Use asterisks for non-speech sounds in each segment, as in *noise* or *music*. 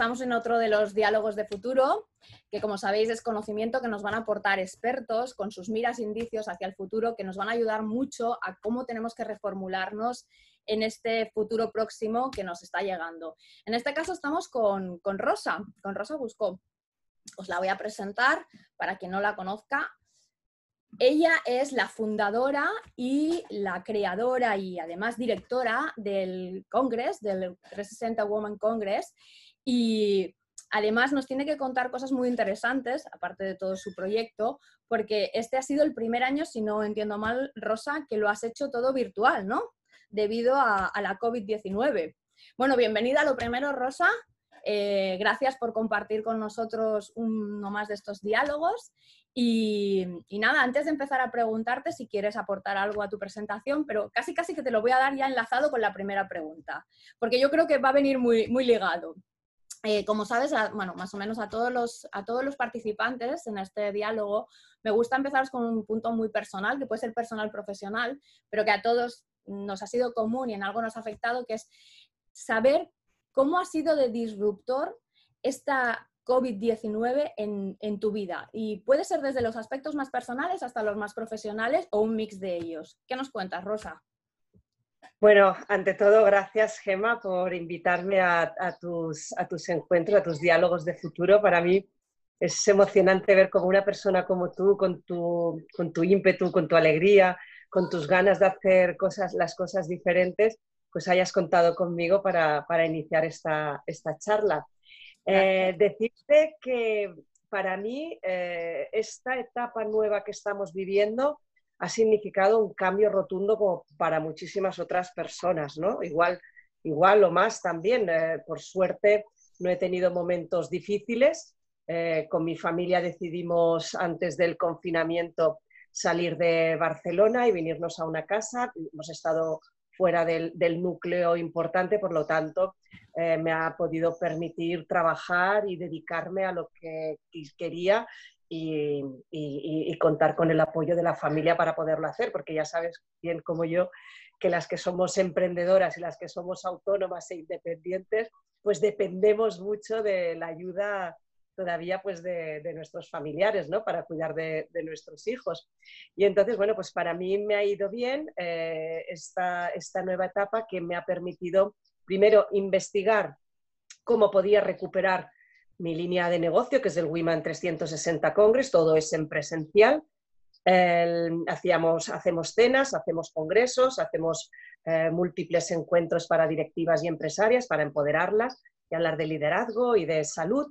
estamos en otro de los diálogos de futuro, que como sabéis es conocimiento que nos van a aportar expertos con sus miras e indicios hacia el futuro, que nos van a ayudar mucho a cómo tenemos que reformularnos en este futuro próximo que nos está llegando. En este caso estamos con, con Rosa, con Rosa Buscó. Os la voy a presentar para quien no la conozca. Ella es la fundadora y la creadora y además directora del Congress, del 360 Women Congress, y además nos tiene que contar cosas muy interesantes, aparte de todo su proyecto, porque este ha sido el primer año, si no entiendo mal, Rosa, que lo has hecho todo virtual, ¿no? Debido a, la COVID-19. Bueno, bienvenida a lo primero, Rosa. Eh, gracias por compartir con nosotros uno más de estos diálogos. Y, nada, antes de empezar a preguntarte si quieres aportar algo a tu presentación, pero casi casi que te lo voy a dar ya enlazado con la primera pregunta, porque yo creo que va a venir muy, muy ligado. Eh, como sabes, bueno, más o menos a todos, los, a todos los participantes en este diálogo, me gusta empezar con un punto muy personal, que puede ser personal profesional, pero que a todos nos ha sido común y en algo nos ha afectado, que es saber cómo ha sido de disruptor esta COVID-19 en, en, tu vida? Y puede ser desde los aspectos más personales hasta los más profesionales o un mix de ellos. ¿Qué nos cuentas, Rosa? Bueno, ante todo, gracias, Gema, por invitarme a, tus, a tus encuentros, a tus diálogos de futuro. Para mí es emocionante ver cómo una persona como tú, con tu, con tu ímpetu, con tu alegría, con tus ganas de hacer cosas, las cosas diferentes, pues hayas contado conmigo para, para iniciar esta, esta charla. Eh, decirte que para mí eh, esta etapa nueva que estamos viviendo ha significado un cambio rotundo como para muchísimas otras personas, ¿no? Igual, igual o más también. Eh, por suerte no he tenido momentos difíciles. con mi familia decidimos antes del confinamiento salir de Barcelona y venirnos a una casa. Hemos estado fuera del, núcleo importante, por lo tanto, eh, me ha podido permitir trabajar y dedicarme a lo que quería y, contar con el apoyo de la familia para poderlo hacer, porque ya sabes bien como yo que las que somos emprendedoras y las que somos autónomas e independientes, pues dependemos mucho de la ayuda todavía pues de, nuestros familiares, ¿no? Para cuidar de, nuestros hijos. Y entonces, bueno, pues para mí me ha ido bien eh, esta, esta nueva etapa que me ha permitido, primero, investigar cómo podía recuperar mi línea de negocio, que es el Women 360 Congress, todo es en presencial. hacíamos, hacemos cenas, hacemos congresos, hacemos eh, múltiples encuentros para directivas y empresarias para empoderarlas y hablar de liderazgo y de salud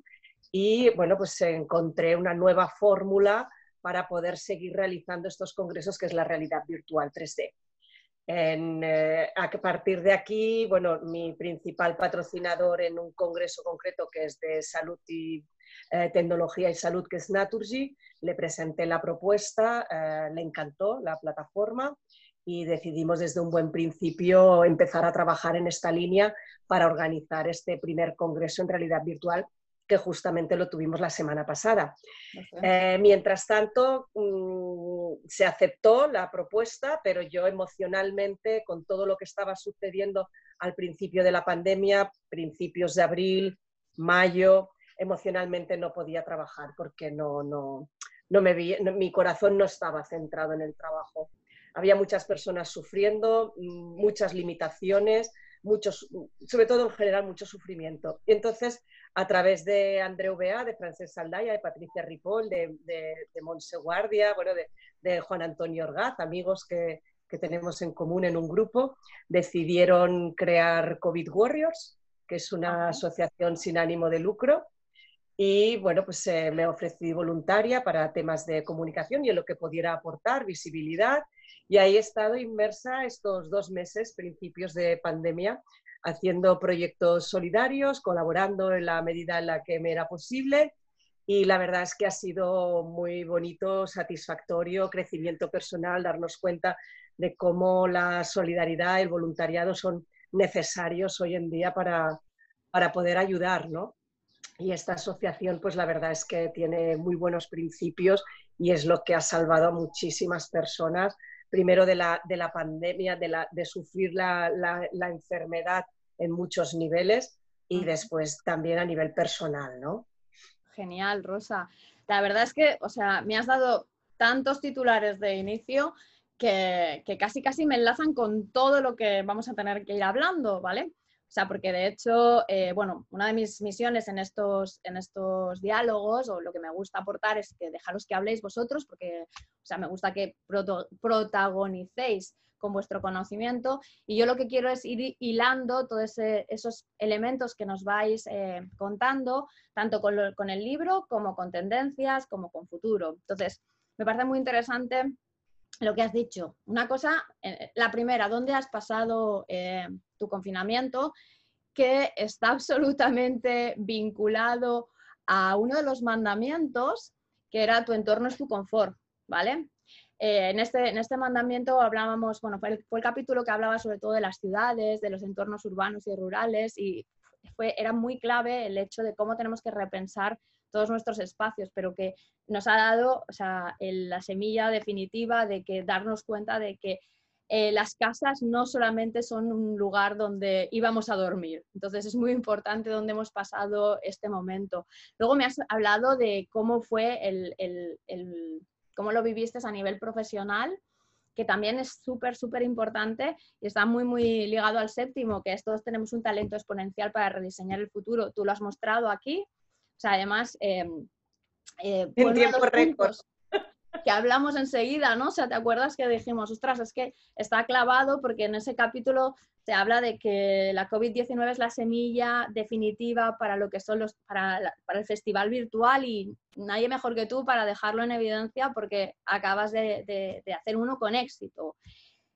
y bueno, pues encontré una nueva fórmula para poder seguir realizando estos congresos, que es la realidad virtual 3D. Eh, a partir de aquí, bueno, mi principal patrocinador en un congreso concreto que es de salud y eh, tecnología y salud, que es Naturgy, le presenté la propuesta, eh, le encantó la plataforma y decidimos desde un buen principio empezar a trabajar en esta línea para organizar este primer congreso en realidad virtual que justamente lo tuvimos la semana pasada. Eh, mientras tanto, mm, se aceptó la propuesta, pero yo emocionalmente, con todo lo que estaba sucediendo al principio de la pandemia, principios de abril, mayo, emocionalmente no podía trabajar porque no, no, no me mi corazón no estaba centrado en el trabajo. Había muchas personas sufriendo, mm, muchas limitaciones, muchos, sobre todo en general, mucho sufrimiento. Y entonces, a través de Andreu Bea, de Francesc Saldaya, de Patricia Ripoll, de, de, de Montse Guardia, bueno, de, Juan Antonio Orgaz, amigos que, tenemos en común en un grupo, decidieron crear COVID Warriors, que es una asociación sin ánimo de lucro. Y bueno, pues eh, me ofrecí voluntaria para temas de comunicación y en lo que pudiera aportar, visibilidad. Y ahí he estado inmersa estos dos meses, principios de pandemia, haciendo proyectos solidarios, colaborando en la medida en la que me era posible y la verdad es que ha sido muy bonito, satisfactorio, crecimiento personal, darnos cuenta de cómo la solidaridad, el voluntariado son necesarios hoy en día para, para poder ayudar, ¿no? Y esta asociación, pues la verdad es que tiene muy buenos principios y es lo que ha salvado a muchísimas personas primero de la, de la pandemia, de, la, de sufrir la, la, enfermedad en muchos niveles, y después también a nivel personal, ¿no? Genial, Rosa. La verdad es que, o sea, me has dado tantos titulares de inicio que, casi casi me enlazan con todo lo que vamos a tener que ir hablando, ¿vale? O sea, porque de hecho, eh, bueno, una de mis misiones en estos, en estos diálogos, o lo que me gusta aportar, es que dejaros que habléis vosotros, porque, o sea, me gusta que protagonicéis con vuestro conocimiento. Y yo lo que quiero es ir hilando todos esos elementos que nos vais eh, contando, tanto con, con, el libro como con tendencias, como con futuro. Entonces, me parece muy interesante lo que has dicho. Una cosa, eh, la primera, ¿dónde has pasado eh, tu confinamiento? Que está *laughs* absolutamente vinculado a uno de los mandamientos, que era tu entorno es tu confort, ¿vale? Eh, en, este, en este mandamiento hablábamos, bueno, fue el, capítulo que hablaba sobre todo de las ciudades, de los entornos urbanos y rurales, y fue, era muy clave el hecho de cómo tenemos que repensar todos nuestros espacios, pero que nos ha dado o sea, la semilla definitiva de que darnos cuenta de que eh, las casas no solamente son un lugar donde íbamos a dormir. Entonces es muy importante dónde hemos pasado este momento. Luego me has hablado de cómo fue el, el cómo lo viviste a nivel profesional, que también es súper, súper importante y está muy, muy ligado al séptimo, que es todos tenemos un talento exponencial para rediseñar el futuro. Tú lo has mostrado aquí. O sea, además, eh, eh, en tiempo récord *laughs* que hablamos enseguida, ¿no? O sea, ¿te acuerdas que dijimos, ostras, es que está clavado porque en ese capítulo se habla de que la COVID-19 es la semilla definitiva para lo que son los, para, para, el festival virtual y nadie mejor que tú para dejarlo en evidencia porque acabas de, de, hacer uno con éxito.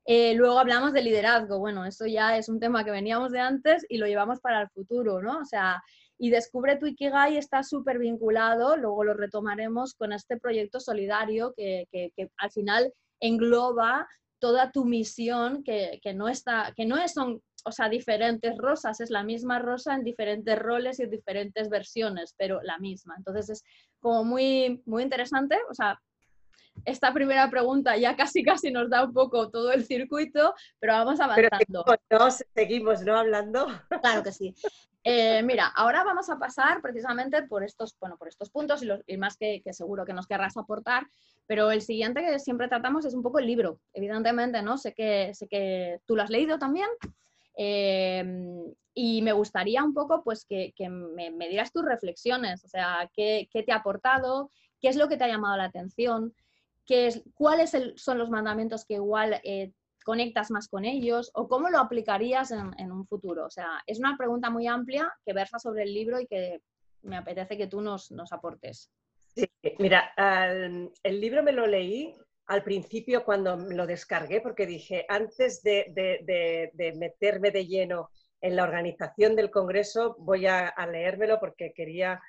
Eh, luego hablamos de liderazgo, bueno, eso ya es un tema que veníamos de antes y lo llevamos para el futuro, ¿no? O sea, y Descubre tu Ikigai está súper vinculado, luego lo retomaremos con este proyecto solidario que, al final engloba toda tu misión, que, no, está, que no son o sea, diferentes rosas, es la misma rosa en diferentes roles y diferentes versiones, pero la misma. Entonces es como muy, muy interesante, o sea, esta primera pregunta ya casi casi nos da un poco todo el circuito, pero vamos avanzando. Pero seguimos, ¿no? Hablando. Claro que sí. Eh, mira, ahora vamos a pasar precisamente por estos, bueno, por estos puntos y, los, más que, seguro que nos querrás aportar, pero el siguiente que siempre tratamos es un poco el libro, evidentemente, ¿no? Sé que, sé que tú lo has leído también em, y me gustaría un poco pues que, me, me, dieras tus reflexiones, o sea, qué, te ha aportado, qué es lo que te ha llamado la atención, qué es, cuáles son los mandamientos que igual eh, conectas más con ellos o cómo lo aplicarías en, un futuro? O sea, es una pregunta muy amplia que versa sobre el libro y que me apetece que tú nos, aportes. Sí, mira, el libro me lo leí al principio cuando lo descargué porque dije, antes de, meterme de lleno en la organización del Congreso, voy a, leérmelo porque quería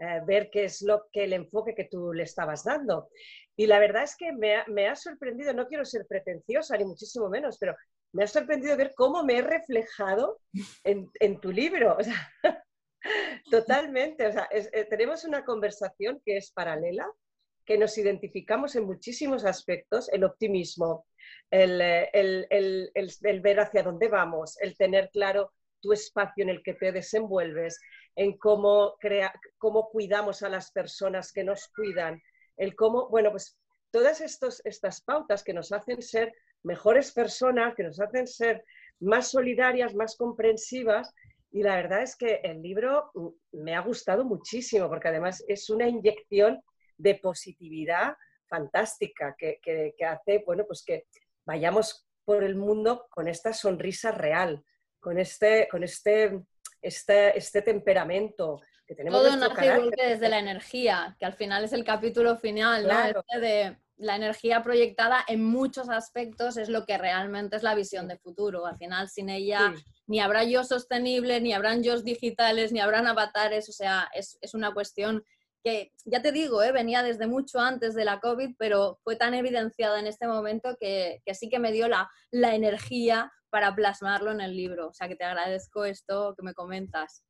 eh, ver qué es lo que el enfoque que tú le estabas dando. Y la verdad es que me ha, sorprendido, no quiero ser pretenciosa ni muchísimo menos, pero me ha sorprendido ver cómo me he reflejado en, tu libro. *laughs* totalmente. O sea, eh, tenemos una conversación que es paralela, que nos identificamos en muchísimos aspectos, el optimismo, el, el, ver hacia dónde vamos, el tener claro tu espacio en el que te desenvuelves, en cómo, cómo cuidamos a las personas que nos cuidan, el cómo, bueno, pues todas estas pautas que nos hacen ser mejores personas, que nos hacen ser más solidarias, más comprensivas. Y la verdad es que el libro mm, me ha gustado muchísimo porque además es una inyección de positividad fantástica que, hace, bueno, pues que vayamos por el mundo con esta sonrisa real, con este, con este, este, este temperamento, todo nace desde la energía, que al final es el capítulo final, ¿no? Este de la energía proyectada en muchos aspectos es lo que realmente es la visión de futuro. Al final, sin ella ni habrá yo sostenible, ni habrán yo digitales, ni habrán avatares. O sea, es, una cuestión que, ya te digo, ¿eh? venía desde mucho antes de la COVID, pero fue tan evidenciada en este momento que, que sí que me dio la, la energía para plasmarlo en el libro. O sea, que te agradezco esto que me comentas.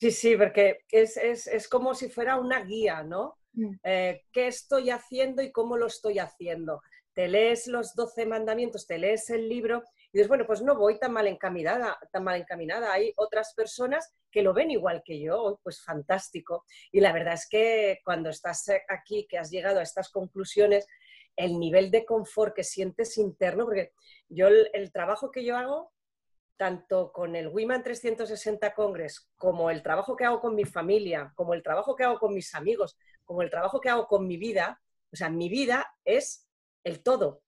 Sí, sí, porque es, como si fuera una guía, ¿no? Mm. Eh, ¿Qué estoy haciendo y cómo lo estoy haciendo? Te lees los doce mandamientos, te lees el libro y dices, bueno, pues no voy tan mal encaminada, tan mal encaminada. Hay otras personas que lo ven igual que yo, pues fantástico. Y la verdad es que cuando estás aquí, que has llegado a estas conclusiones, el nivel de confort que sientes interno, porque yo el, trabajo que yo hago, tanto con el Women 360 Congress, como el trabajo que hago con mi familia, como el trabajo que hago con mis amigos, como el trabajo que hago con mi vida, o sea, mi vida es el todo.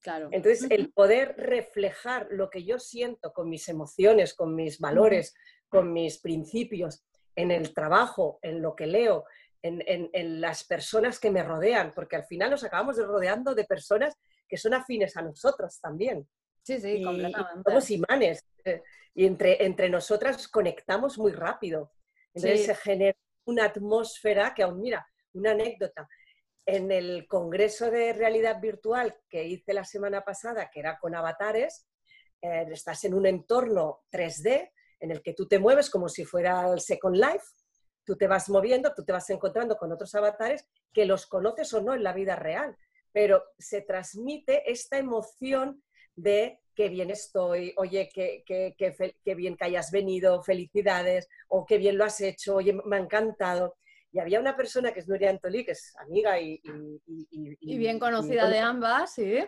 Claro. Entonces, el poder reflejar lo que yo siento con mis emociones, con mis valores, con mis principios, en el trabajo, en lo que leo, en, las personas que me rodean, porque al final nos acabamos de rodeando de personas que son afines a nosotros también. Sí, sí, completamente. somos imanes. Eh, y entre, entre nosotras conectamos muy rápido. Entonces se genera una atmósfera que aún, mira, una anécdota. En el Congreso de Realidad Virtual que hice la semana pasada, que era con avatares, eh, estás en un entorno 3D en el que tú te mueves como si fuera el Second Life tú te vas moviendo, tú te vas encontrando con otros avatares que los conoces o no en la vida real, pero se transmite esta emoción de qué bien estoy, oye, qué, qué, bien que hayas venido, felicidades, o qué bien lo has hecho, oye, me ha encantado. Y había una persona que es Nuria Antolí, que es amiga y... Y, bien conocida de ambas, sí.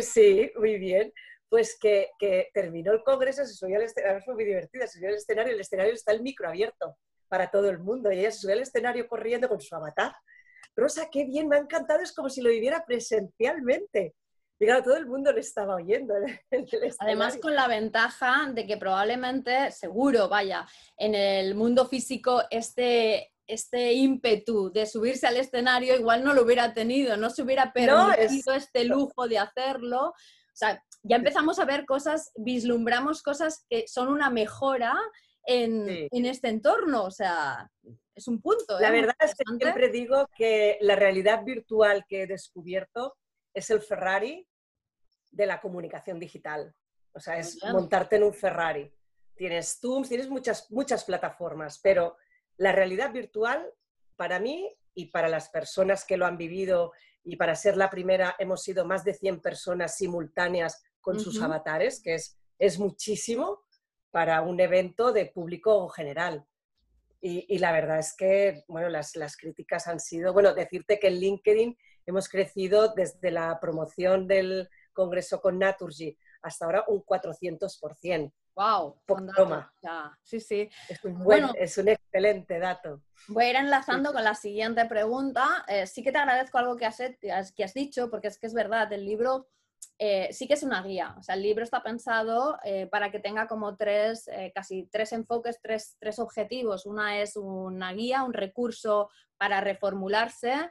sí, muy bien. Pues que, terminó el congreso, se subió al escenario, fue muy divertida, se subió al escenario, el escenario está el micro abierto para todo el mundo. Y ella se subió al escenario corriendo con su avatar. Rosa, qué bien, me ha encantado, es como si lo viviera presencialmente. Y claro, todo el mundo le estaba oyendo. Además, con la ventaja de que probablemente, seguro, vaya, en el mundo físico este, este ímpetu de subirse al escenario igual no lo hubiera tenido, no se hubiera permitido este lujo de hacerlo. O sea, ya empezamos a ver cosas, vislumbramos cosas que son una mejora en, este entorno. O sea, es un punto. La ¿eh? verdad es que siempre digo que la realidad virtual que he descubierto es el Ferrari de la comunicación digital. O sea, es montarte en un Ferrari. Tienes Tooms, tienes muchas, muchas plataformas, pero la realidad virtual, para mí y para las personas que lo han vivido, y para ser la primera hemos sido más de 100 personas simultáneas con sus avatares, que es, es muchísimo, para un evento de público general. Y, la verdad es que, bueno, las, las, críticas han sido, bueno, decirte que en LinkedIn hemos crecido desde la promoción del congreso con Naturgy hasta ahora un 400%. ¡Wow! Toma. Sí, sí. Es un, bueno, es un excelente dato. Voy a ir enlazando con la siguiente pregunta. Eh, sí que te agradezco algo que has, que has dicho, porque es que es verdad, el libro eh, sí que es una guía. O sea, el libro está pensado eh, para que tenga como tres, eh, casi tres enfoques, tres, tres, objetivos. Una es una guía, un recurso para reformularse.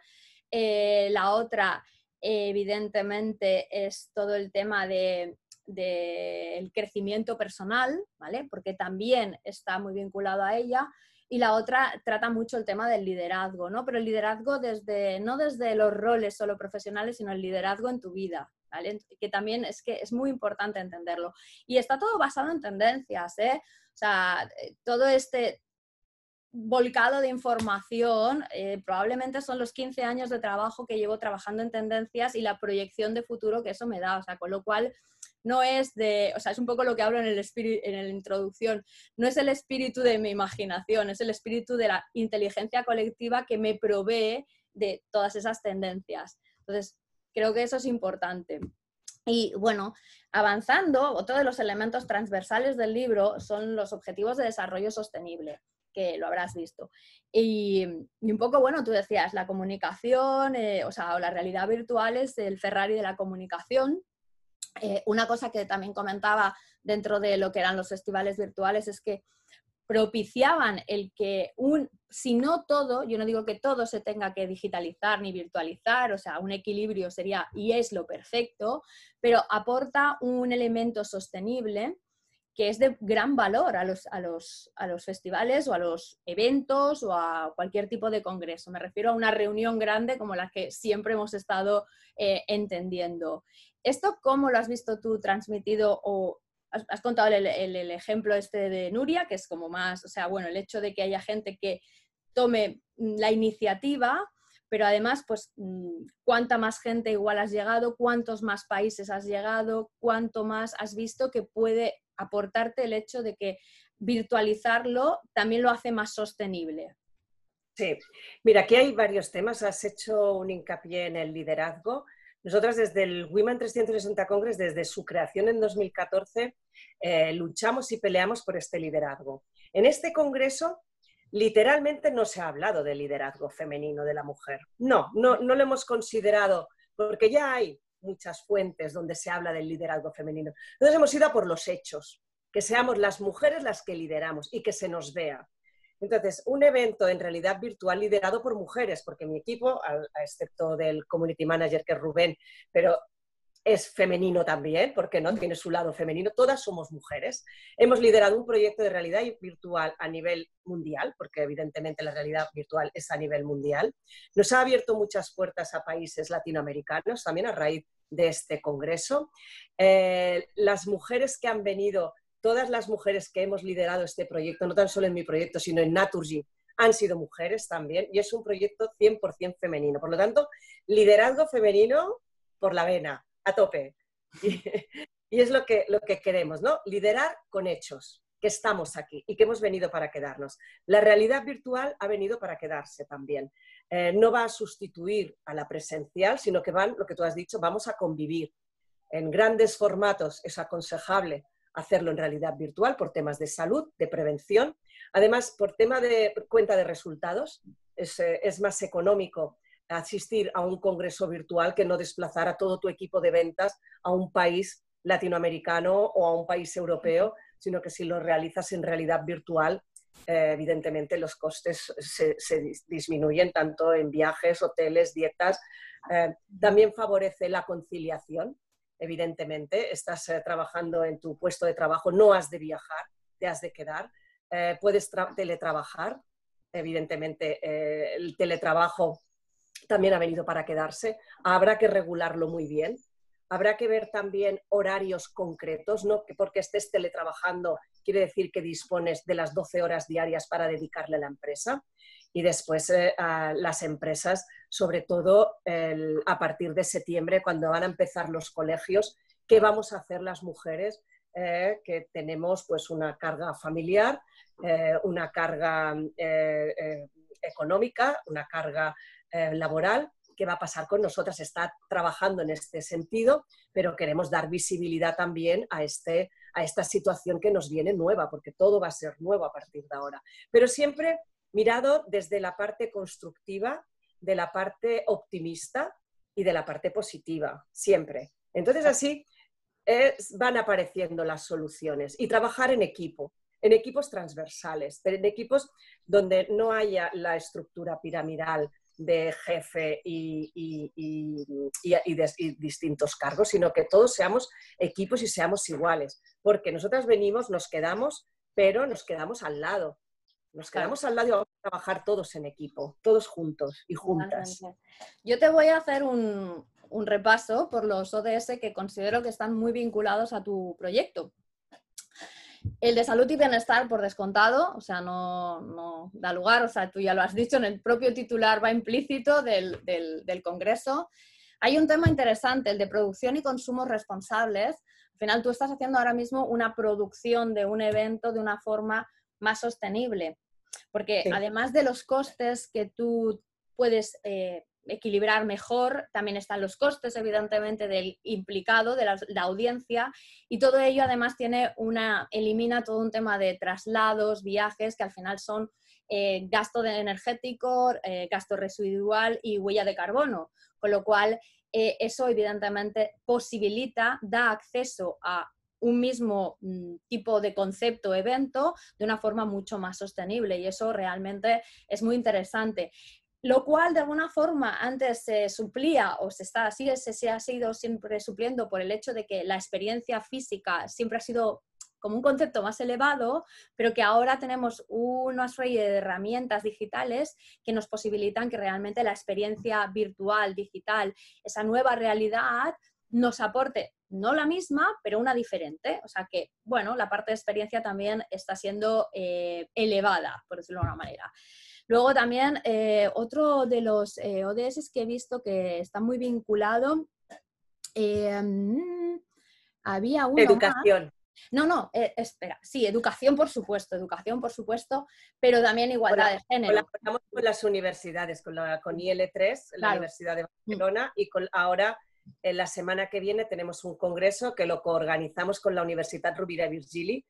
la otra, evidentemente, es todo el tema del de, crecimiento personal, ¿vale? Porque también está muy vinculado a ella. Y la otra trata mucho el tema del liderazgo, ¿no? Pero el liderazgo desde, no desde los roles solo profesionales, sino el liderazgo en tu vida, que también es que es muy importante entenderlo. Y está todo basado en tendencias, ¿eh? O sea, eh, todo este volcado de información, eh, probablemente son los 15 años de trabajo que llevo trabajando en tendencias y la proyección de futuro que eso me da, o sea, con lo cual no es de, o sea, es un poco lo que hablo en el en la introducción, no es el espíritu de mi imaginación, es el espíritu de la inteligencia colectiva que me provee de todas esas tendencias. Entonces, Creo que eso es importante. Y bueno, avanzando, otro de los elementos transversales del libro son los objetivos de desarrollo sostenible, que lo habrás visto. Y, un poco, bueno, tú decías, la comunicación, eh, o sea, la realidad virtual es el Ferrari de la comunicación. Eh, una cosa que también comentaba dentro de lo que eran los festivales virtuales es que propiciaban el que un, si no todo, yo no digo que todo se tenga que digitalizar ni virtualizar, o sea, un equilibrio sería y es lo perfecto, pero aporta un elemento sostenible que es de gran valor a los, a los, a los festivales o a los eventos o a cualquier tipo de congreso. Me refiero a una reunión grande como la que siempre hemos estado eh, entendiendo. ¿Esto cómo lo has visto tú transmitido o has, contado el, ejemplo este de Nuria, que es como más, o sea, bueno, el hecho de que haya gente que tome la iniciativa, pero además, pues, mm, cuánta más gente igual has llegado, cuántos más países has llegado, cuánto más has visto que puede aportarte el hecho de que virtualizarlo también lo hace más sostenible. Sí, mira, aquí hay varios temas. Has hecho un hincapié en el liderazgo. Nosotras desde el Women 360 Congress, desde su creación en 2014, eh, luchamos y peleamos por este liderazgo. En este congreso, literalmente no se ha hablado del liderazgo femenino de la mujer. No, no, no lo hemos considerado, porque ya hay muchas fuentes donde se habla del liderazgo femenino. Entonces hemos ido a por los hechos, que seamos las mujeres las que lideramos y que se nos vea. Entonces, un evento en realidad virtual liderado por mujeres, porque mi equipo, excepto del community manager que es Rubén, pero es femenino también, porque no tiene su lado femenino, todas somos mujeres. Hemos liderado un proyecto de realidad virtual a nivel mundial, porque evidentemente la realidad virtual es a nivel mundial. Nos ha abierto muchas puertas a países latinoamericanos, también a raíz de este congreso. Eh, las mujeres que han venido todas las mujeres que hemos liderado este proyecto, no tan solo en mi proyecto, sino en Naturgy, han sido mujeres también y es un proyecto 100% femenino. Por lo tanto, liderazgo femenino por la vena, a tope. *laughs* Y, es lo que, lo que queremos, ¿no? Liderar con hechos, que estamos aquí y que hemos venido para quedarnos. La realidad virtual ha venido para quedarse también. Eh, no va a sustituir a la presencial, sino que van, lo que tú has dicho, vamos a convivir. En grandes formatos es aconsejable hacerlo en realidad virtual por temas de salud, de prevención. Además, por tema de cuenta de resultados, es, eh, más económico asistir a un congreso virtual que no desplazar a todo tu equipo de ventas a un país latinoamericano o a un país europeo, sino que si lo realizas en realidad virtual, eh, evidentemente los costes se, disminuyen tanto en viajes, hoteles, dietas. Eh, también favorece la conciliación, evidentemente, estás eh, trabajando en tu puesto de trabajo, no has de viajar, te has de quedar, eh, puedes teletrabajar, evidentemente eh, el teletrabajo también ha venido para quedarse, habrá que regularlo muy bien, habrá que ver también horarios concretos, no porque estés teletrabajando quiere decir que dispones de las 12 horas diarias para dedicarle a la empresa y después a las empresas, sobre todo a partir de septiembre, cuando van a empezar los colegios, ¿qué vamos a hacer las mujeres? Eh, que tenemos pues una carga familiar, eh, una carga económica, una carga laboral, ¿qué va a pasar con nosotras? Está trabajando en este sentido, pero queremos dar visibilidad también a, este, a esta situación que nos viene nueva, porque todo va a ser nuevo a partir de ahora. Pero siempre mirado desde la parte constructiva, de la parte optimista y de la parte positiva, siempre. Entonces así van apareciendo las soluciones y trabajar en equipo, en equipos transversales, en equipos donde no haya la estructura piramidal de jefe y, y, distintos cargos, sino que todos seamos equipos y seamos iguales, porque nosotras venimos, nos quedamos, pero nos quedamos al lado. Nos quedamos al lado y vamos a trabajar todos en equipo, todos juntos y juntas. Yo te voy a hacer un, repaso por los ODS que considero que están muy vinculados a tu proyecto. El de salud y bienestar, por descontado, o sea, no, da lugar, o sea, tú ya lo has dicho, en el propio titular va implícito del, del, Congreso. Hay un tema interesante, el de producción y consumo responsables. Al final, tú estás haciendo ahora mismo una producción de un evento de una forma más sostenible. Porque además de los costes que tú puedes eh, equilibrar mejor, también están los costes, evidentemente, del implicado, de la, audiencia, y todo ello además tiene una, elimina todo un tema de traslados, viajes, que al final son eh, gasto energético, eh, gasto residual y huella de carbono. Con lo cual, eso evidentemente posibilita, da acceso a un mismo mm, tipo de concepto, evento, de una forma mucho más sostenible y eso realmente es muy interesante. Lo cual de alguna forma antes se suplía o se, está, sigue, se, se ha sido siempre supliendo por el hecho de que la experiencia física siempre ha sido como un concepto más elevado, pero que ahora tenemos una serie de herramientas digitales que nos posibilitan que realmente la experiencia virtual, digital, esa nueva realidad nos aporte no la misma, pero una diferente. O sea que, bueno, la parte de experiencia también está siendo eh, elevada, por decirlo de alguna manera. Luego también eh, otro de los eh, ODS que he visto que está muy vinculado, mm, había uno Educación. No, no, espera, sí, educación por supuesto, educación por supuesto, pero también igualdad de género. Estamos con las universidades, con, la, con IL3, la Universidad de mm. Barcelona, y con, ahora en la semana que viene tenemos un congreso que lo coorganizamos con la Universidad Rovira Virgili,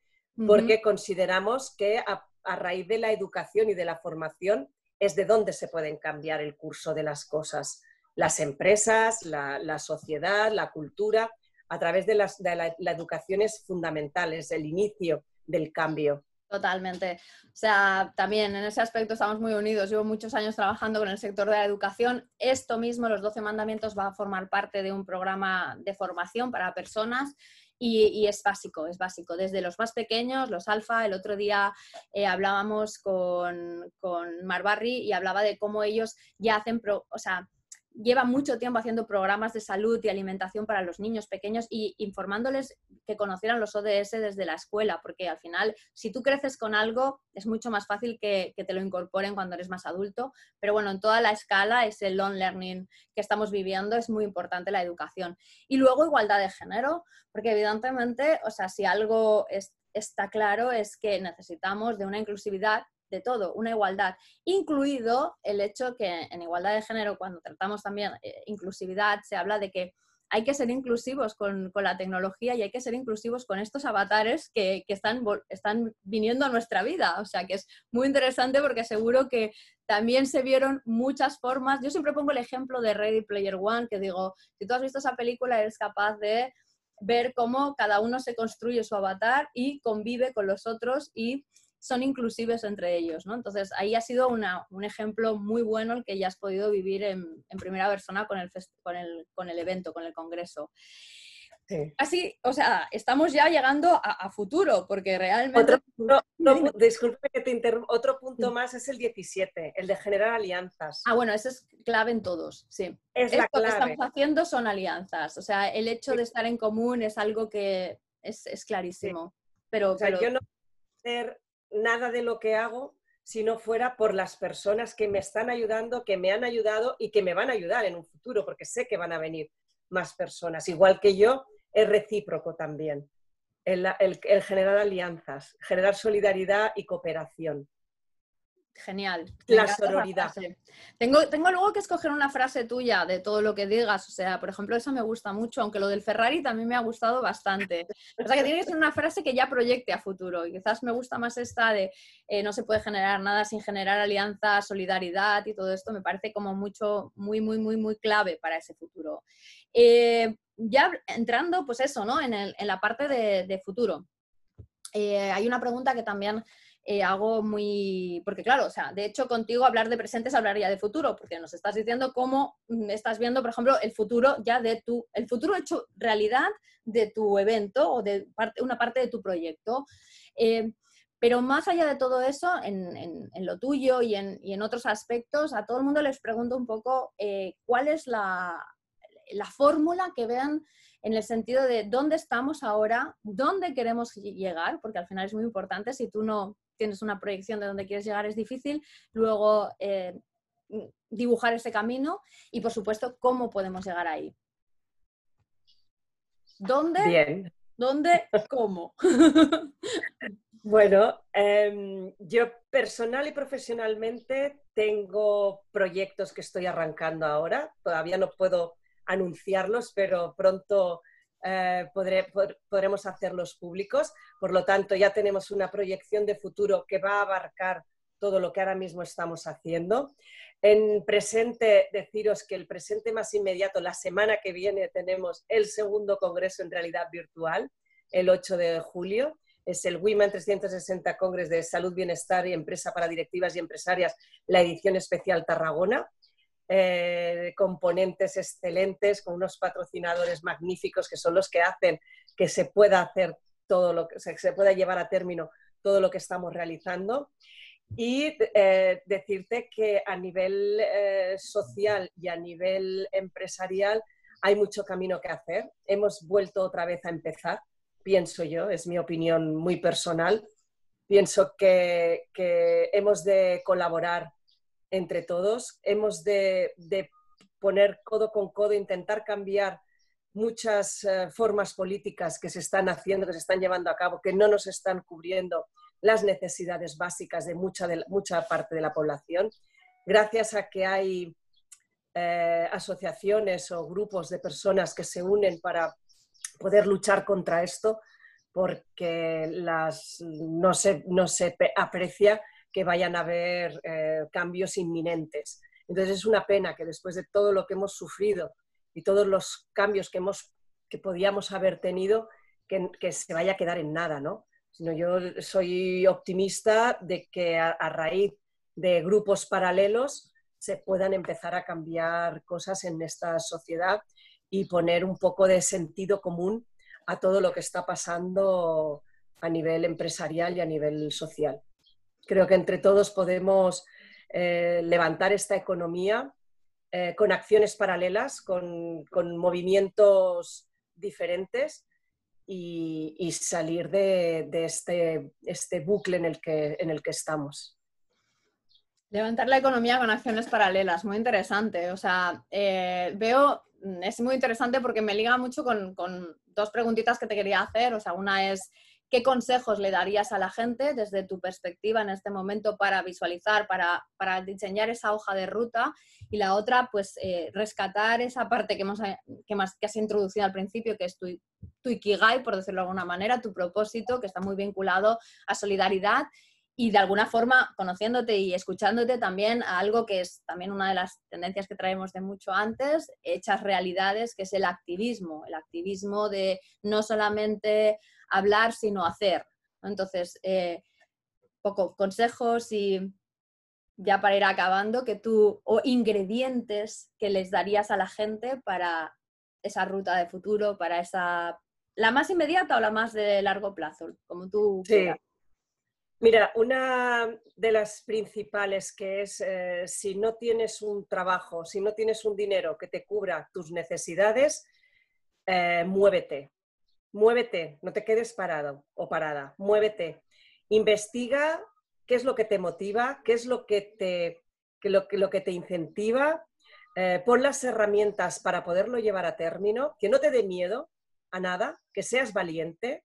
porque consideramos que a, raíz de la educación y de la formación es de donde se pueden cambiar el curso de las cosas. Las empresas, la, sociedad, la cultura, a través de, la, educación es fundamental, es el inicio del cambio. Totalmente. O sea, también en ese aspecto estamos muy unidos. Llevo muchos años trabajando con el sector de la educación. Esto mismo, los 12 mandamientos, va a formar parte de un programa de formación para personas y, es básico, es básico. Desde los más pequeños, los alfa, el otro día eh, hablábamos con, con Mar Barry y hablaba de cómo ellos ya hacen, o sea, lleva mucho tiempo haciendo programas de salud y alimentación para los niños pequeños y informándoles que conocieran los ODS desde la escuela, porque al final, si tú creces con algo, es mucho más fácil que, te lo incorporen cuando eres más adulto. Pero bueno, en toda la escala, ese long learning que estamos viviendo, es muy importante la educación. Y luego igualdad de género, porque evidentemente, o sea, si algo está claro es que necesitamos de una inclusividad de todo, una igualdad, incluido el hecho que en igualdad de género, cuando tratamos también eh, inclusividad, se habla de que hay que ser inclusivos con, la tecnología y hay que ser inclusivos con estos avatares que, están, están viniendo a nuestra vida. O sea que es muy interesante porque seguro que también se vieron muchas formas. Yo siempre pongo el ejemplo de Ready Player One, que digo, si tú has visto esa película, eres capaz de ver cómo cada uno se construye su avatar y convive con los otros y son inclusivos entre ellos, ¿no? Entonces, ahí ha sido un ejemplo muy bueno el que ya has podido vivir en, primera persona con el, con, el, con el evento, con el congreso. Así, o sea, estamos ya llegando a, futuro, porque realmente... disculpe que te interrumpa, otro punto más es el 17, el de generar alianzas. Ah, bueno, eso es clave en todos, sí. Es Esto que estamos haciendo son alianzas, o sea, el hecho de estar en común es algo que es, clarísimo. Pero, pero... yo no hacer nada de lo que hago si no fuera por las personas que me están ayudando, que me han ayudado y que me van a ayudar en un futuro, porque sé que van a venir más personas. Igual que yo, es recíproco también. el generar alianzas, generar solidaridad y cooperación. Genial. La sororidad. Tengo, tengo luego que escoger una frase tuya de todo lo que digas. O sea, por ejemplo, esa me gusta mucho, aunque lo del Ferrari también me ha gustado bastante. O sea, que tiene que ser una frase que ya proyecte a futuro. Y quizás me gusta más esta de eh, no se puede generar nada sin generar alianza, solidaridad y todo esto. Me parece como mucho, muy, muy, muy, muy clave para ese futuro. Eh, ya entrando, pues eso, ¿no? En, el, en la parte de, futuro. Eh, hay una pregunta que también eh, hago muy... Porque claro, o sea, de hecho contigo hablar de presente es hablar ya de futuro, porque nos estás diciendo cómo mm, estás viendo, por ejemplo, el futuro ya de tu... El futuro hecho realidad de tu evento o de parte, una parte de tu proyecto. Eh, pero más allá de todo eso, en, lo tuyo y en, y en, otros aspectos, a todo el mundo les pregunto un poco eh, cuál es la, la fórmula que vean en el sentido de dónde estamos ahora, dónde queremos llegar, porque al final es muy importante. Si tú no tienes una proyección de dónde quieres llegar es difícil, luego eh, dibujar ese camino y por supuesto cómo podemos llegar ahí. ¿Dónde? Bien. ¿Dónde? ¿Cómo? *laughs* Bueno, em, yo personal y profesionalmente tengo proyectos que estoy arrancando ahora. Todavía no puedo anunciarlos, pero pronto eh, podremos hacerlos públicos. Por lo tanto, ya tenemos una proyección de futuro que va a abarcar todo lo que ahora mismo estamos haciendo. En presente, deciros que el presente más inmediato, la semana que viene, tenemos el segundo congreso en realidad virtual, el 8 de julio. Es el Women 360 Congres de Salud, Bienestar y Empresa para Directivas y Empresarias, la edición especial Tarragona. Eh, componentes excelentes, con unos patrocinadores magníficos que son los que hacen que se pueda hacer todo lo que se pueda llevar a término todo lo que estamos realizando. Y eh, decirte que a nivel eh, social y a nivel empresarial hay mucho camino que hacer. Hemos vuelto otra vez a empezar, pienso yo, es mi opinión muy personal. Pienso que, que hemos de colaborar entre todos. Hemos de, poner codo con codo, intentar cambiar muchas eh, formas políticas que se están haciendo, que se están llevando a cabo, que no nos están cubriendo las necesidades básicas de mucha, mucha parte de la población. Gracias a que hay eh, asociaciones o grupos de personas que se unen para poder luchar contra esto, porque las, no, se, no se aprecia que vayan a haber eh, cambios inminentes. Entonces es una pena que después de todo lo que hemos sufrido y todos los cambios que, hemos, que podíamos haber tenido, que, se vaya a quedar en nada, ¿no? Sino yo soy optimista de que a, raíz de grupos paralelos se puedan empezar a cambiar cosas en esta sociedad y poner un poco de sentido común a todo lo que está pasando a nivel empresarial y a nivel social. Creo que entre todos podemos eh, levantar esta economía eh, con acciones paralelas, con, movimientos diferentes y, salir de, este, este, bucle en el, que, en el que estamos. Levantar la economía con acciones paralelas, muy interesante. O sea, eh, veo, es muy interesante porque me liga mucho con, con, dos preguntitas que te quería hacer. O sea, una es ¿Qué consejos le darías a la gente desde tu perspectiva en este momento para visualizar, para, diseñar esa hoja de ruta? Y la otra, pues eh, rescatar esa parte que, hemos, que, más, que has introducido al principio, que es tu, tu ikigai, por decirlo de alguna manera, tu propósito, que está muy vinculado a solidaridad y de alguna forma conociéndote y escuchándote también a algo que es también una de las tendencias que traemos de mucho antes, hechas realidades, que es el activismo, el activismo de no solamente hablar, sino hacer. Entonces, eh, poco consejos y ya para ir acabando, que tú, o ingredientes que les darías a la gente para esa ruta de futuro, para esa, la más inmediata o la más de largo plazo, como tú sí. Mira, una de las principales que es, eh, si no tienes un trabajo, si no tienes un dinero que te cubra tus necesidades, eh, muévete muévete, no te quedes parado o parada, muévete, investiga qué es lo que te motiva, qué es lo que te, lo, lo que te incentiva, eh, pon las herramientas para poderlo llevar a término, que no te dé miedo a nada, que seas valiente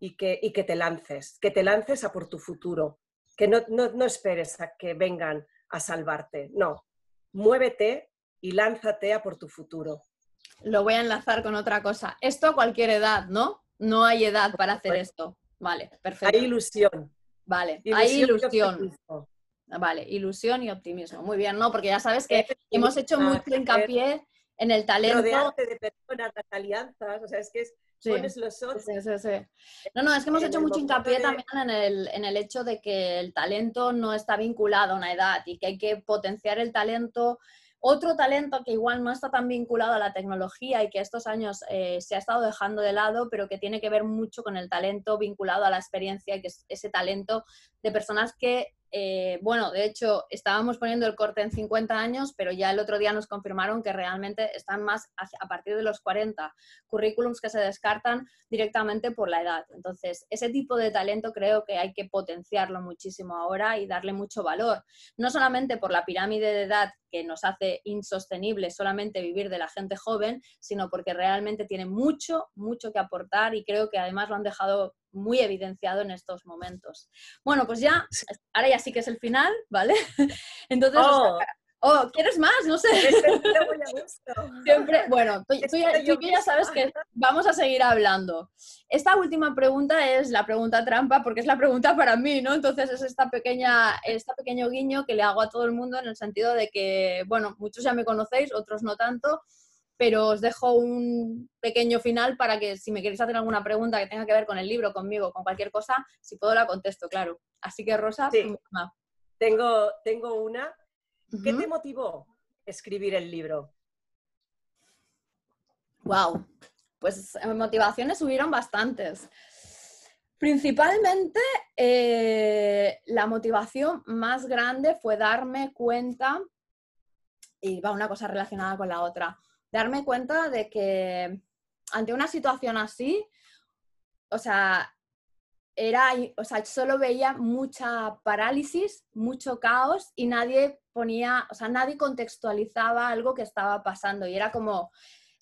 y que, y que te lances, que te lances a por tu futuro, que no, no, no esperes a que vengan a salvarte, no, muévete y lánzate a por tu futuro lo voy a enlazar con otra cosa. Esto a cualquier edad, ¿no? No hay edad para hacer esto. Vale, perfecto. Hay ilusión. Vale, hay ilusión. Vale, ilusión y optimismo. Muy bien, ¿no? Porque ya sabes que hemos hecho mucho hincapié en el talento. Rodearte de personas, las alianzas, o sea, es que es, pones los ojos. Sí, sí, sí. No, no, es que hemos hecho mucho hincapié también en el, en el hecho de que el talento no está vinculado a una edad y que hay que potenciar el talento otro talento que igual no está tan vinculado a la tecnología y que estos años eh, se ha estado dejando de lado, pero que tiene que ver mucho con el talento vinculado a la experiencia que es ese talento de personas que eh, bueno, de hecho, estábamos poniendo el corte en 50 años, pero ya el otro día nos confirmaron que realmente están más a partir de los 40 currículums que se descartan directamente por la edad. Entonces, ese tipo de talento creo que hay que potenciarlo muchísimo ahora y darle mucho valor, no solamente por la pirámide de edad que nos hace insostenible solamente vivir de la gente joven, sino porque realmente tiene mucho, mucho que aportar y creo que además lo han dejado muy evidenciado en estos momentos. Bueno, pues ya, ahora ya sí que es el final, ¿vale? *laughs* Entonces, oh. oh ¿quieres más? No sé. *laughs* Siempre, bueno, tú, ya, sabes que vamos a seguir hablando. Esta última pregunta es la pregunta trampa porque es la pregunta para mí, ¿no? Entonces es esta pequeña, este pequeño guiño que le hago a todo el mundo en el sentido de que, bueno, muchos ya me conocéis, otros no tanto, pero os dejo un pequeño final para que si me queréis hacer alguna pregunta que tenga que ver con el libro, conmigo, con cualquier cosa, si puedo la contesto, claro. Así que Rosa, tengo, tengo una. ¿Qué te motivó escribir el libro? Wow, pues eh, motivaciones hubieron bastantes. Principalmente eh, la motivación más grande fue darme cuenta, y va una cosa relacionada con la otra, darme cuenta de que ante una situación así, o sea, era, o sea, solo veía mucha parálisis, mucho caos y nadie ponía, o sea, nadie contextualizaba algo que estaba pasando y era como,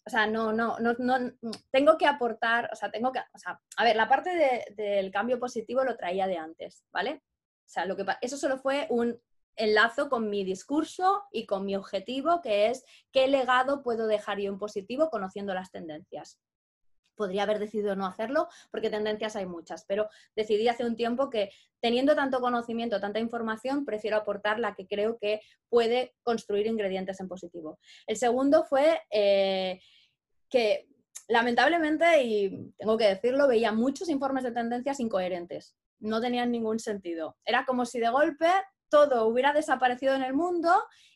o sea, no, no, no, no, tengo que aportar, o sea, tengo que, o sea, a ver, la parte del cambio positivo lo traía de antes, ¿vale? O sea, lo que, eso solo fue un enlazo con mi discurso y con mi objetivo, que es qué legado puedo dejar yo en positivo conociendo las tendencias. Podría haber decidido no hacerlo porque tendencias hay muchas, pero decidí hace un tiempo que teniendo tanto conocimiento, tanta información, prefiero aportar la que creo que puede construir ingredientes en positivo. El segundo fue eh, que lamentablemente, y tengo que decirlo, veía muchos informes de tendencias incoherentes. No tenían ningún sentido. Era como si de golpe todo hubiera desaparecido en el mundo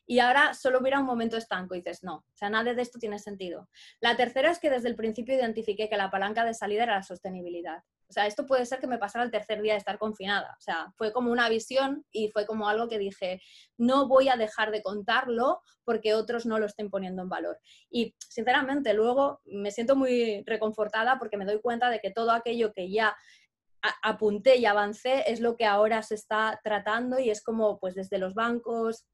y ahora solo hubiera un momento estanco. Y dices, no, o sea, nada de esto tiene sentido. La tercera es que desde el principio identifiqué que la palanca de salida era la sostenibilidad. O sea, esto puede ser que me pasara el tercer día de estar confinada. O sea, fue como una visión y fue como algo que dije, no voy a dejar de contarlo porque otros no lo estén poniendo en valor. Y sinceramente, luego me siento muy reconfortada porque me doy cuenta de que todo aquello que ya apunté y avancé es lo que ahora se está tratando y es como pues desde los bancos,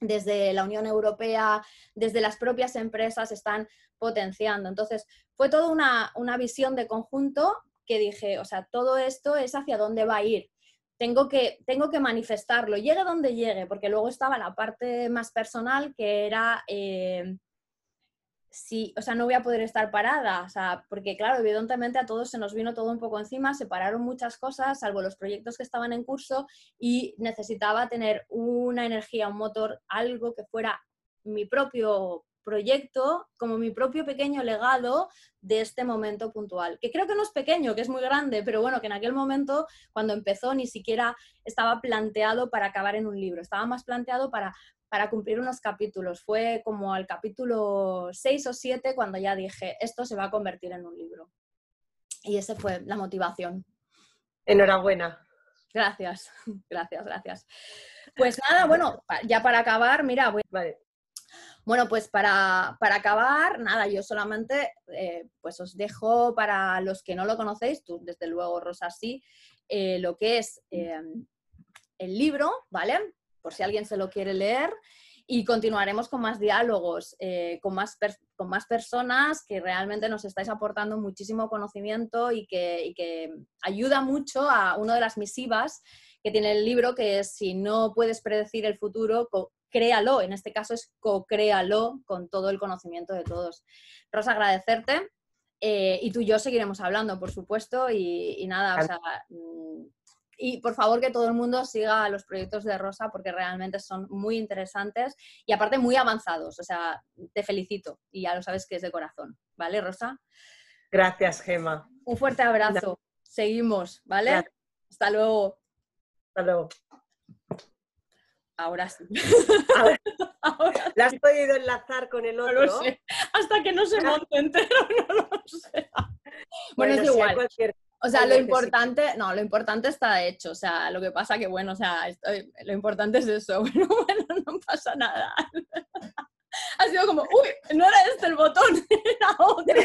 desde la Unión Europea, desde las propias empresas están potenciando. Entonces, fue toda una, una visión de conjunto que dije, o sea, todo esto es hacia dónde va a ir. Tengo que, tengo que manifestarlo, llegue donde llegue, porque luego estaba la parte más personal que era eh, sí, o sea, no voy a poder estar parada, o sea, porque claro, evidentemente a todos se nos vino todo un poco encima, se pararon muchas cosas, salvo los proyectos que estaban en curso y necesitaba tener una energía, un motor, algo que fuera mi propio proyecto, como mi propio pequeño legado de este momento puntual, que creo que no es pequeño, que es muy grande, pero bueno, que en aquel momento, cuando empezó, ni siquiera estaba planteado para acabar en un libro, estaba más planteado para para cumplir unos capítulos. Fue como al capítulo 6 o 7 cuando ya dije, esto se va a convertir en un libro. Y esa fue la motivación. Enhorabuena. Gracias, *laughs* gracias, gracias. Pues nada, bueno, ya para acabar, mira, voy... Vale. Bueno, pues para, acabar, nada, yo solamente eh, pues os dejo para los que no lo conocéis, tú desde luego, Rosa, sí, eh, lo que es eh, el libro, ¿vale? Por si alguien se lo quiere leer. Y continuaremos con más diálogos, eh, con, más con más personas que realmente nos estáis aportando muchísimo conocimiento y que, que ayuda mucho a una de las misivas que tiene el libro, que es si no puedes predecir el futuro, créalo. En este caso es co-créalo con todo el conocimiento de todos. Rosa, agradecerte. Eh, y tú y yo seguiremos hablando, por supuesto. Y, nada, o sea, mm, y por favor que todo el mundo siga los proyectos de Rosa porque realmente son muy interesantes y aparte muy avanzados. O sea, te felicito y ya lo sabes que es de corazón. ¿Vale, Rosa? Gracias, Gema. Un fuerte abrazo. Seguimos, ¿vale? Hasta luego. Hasta luego. *laughs* Ahora sí. ¿La has podido enlazar con el otro? No lo sé. Hasta que no se monte entero, *laughs* no lo sé. Bueno, es igual. O sea, lo importante, no, lo importante está hecho. O sea, lo que pasa que, bueno, o sea, lo importante es eso. *laughs* Pero bueno, no pasa nada. *laughs* ha sido como, uy, no era este el botón, *laughs* era otro.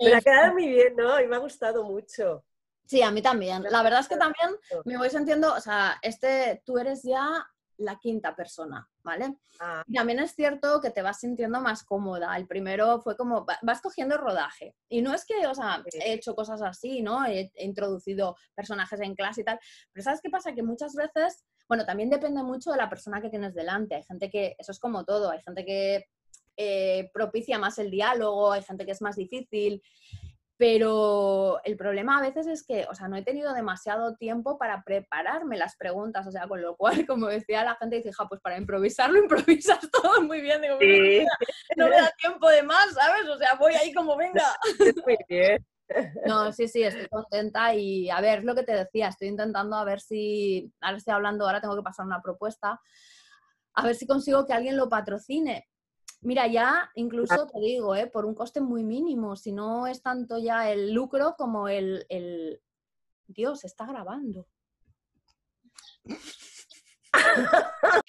Me ha quedado muy bien, ¿no? Y me ha gustado mucho. Sí, a mí también. La verdad es que también me voy sintiendo, o sea, este, tú eres ya la quinta persona, ¿vale? Ah. también es cierto que te vas sintiendo más cómoda. El primero fue como, vas cogiendo rodaje. Y no es que, o sea, he hecho cosas así, ¿no? He, introducido personajes en clase y tal. Pero ¿sabes qué pasa? Que muchas veces, bueno, también depende mucho de la persona que tienes delante. Hay gente que, eso es como todo, hay gente que eh, propicia más el diálogo, hay gente que es más difícil. Pero el problema a veces es que, o sea, no he tenido demasiado tiempo para prepararme las preguntas, o sea, con lo cual, *laughs* como decía la gente, dice, ja, pues para improvisarlo, improvisas *laughs* todo muy bien. Digo, no, me da tiempo de más, ¿sabes? O sea, voy ahí como venga. *laughs* Muy bien. No, sí, sí, estoy contenta y a ver, es lo que te decía, estoy intentando a ver si, ahora estoy hablando, ahora tengo que pasar una propuesta, a ver si consigo que alguien lo patrocine, Mira, ya incluso te digo, ¿eh? por un coste muy mínimo, si no es tanto ya el lucro como el, el... Dios, está grabando. *laughs* *laughs*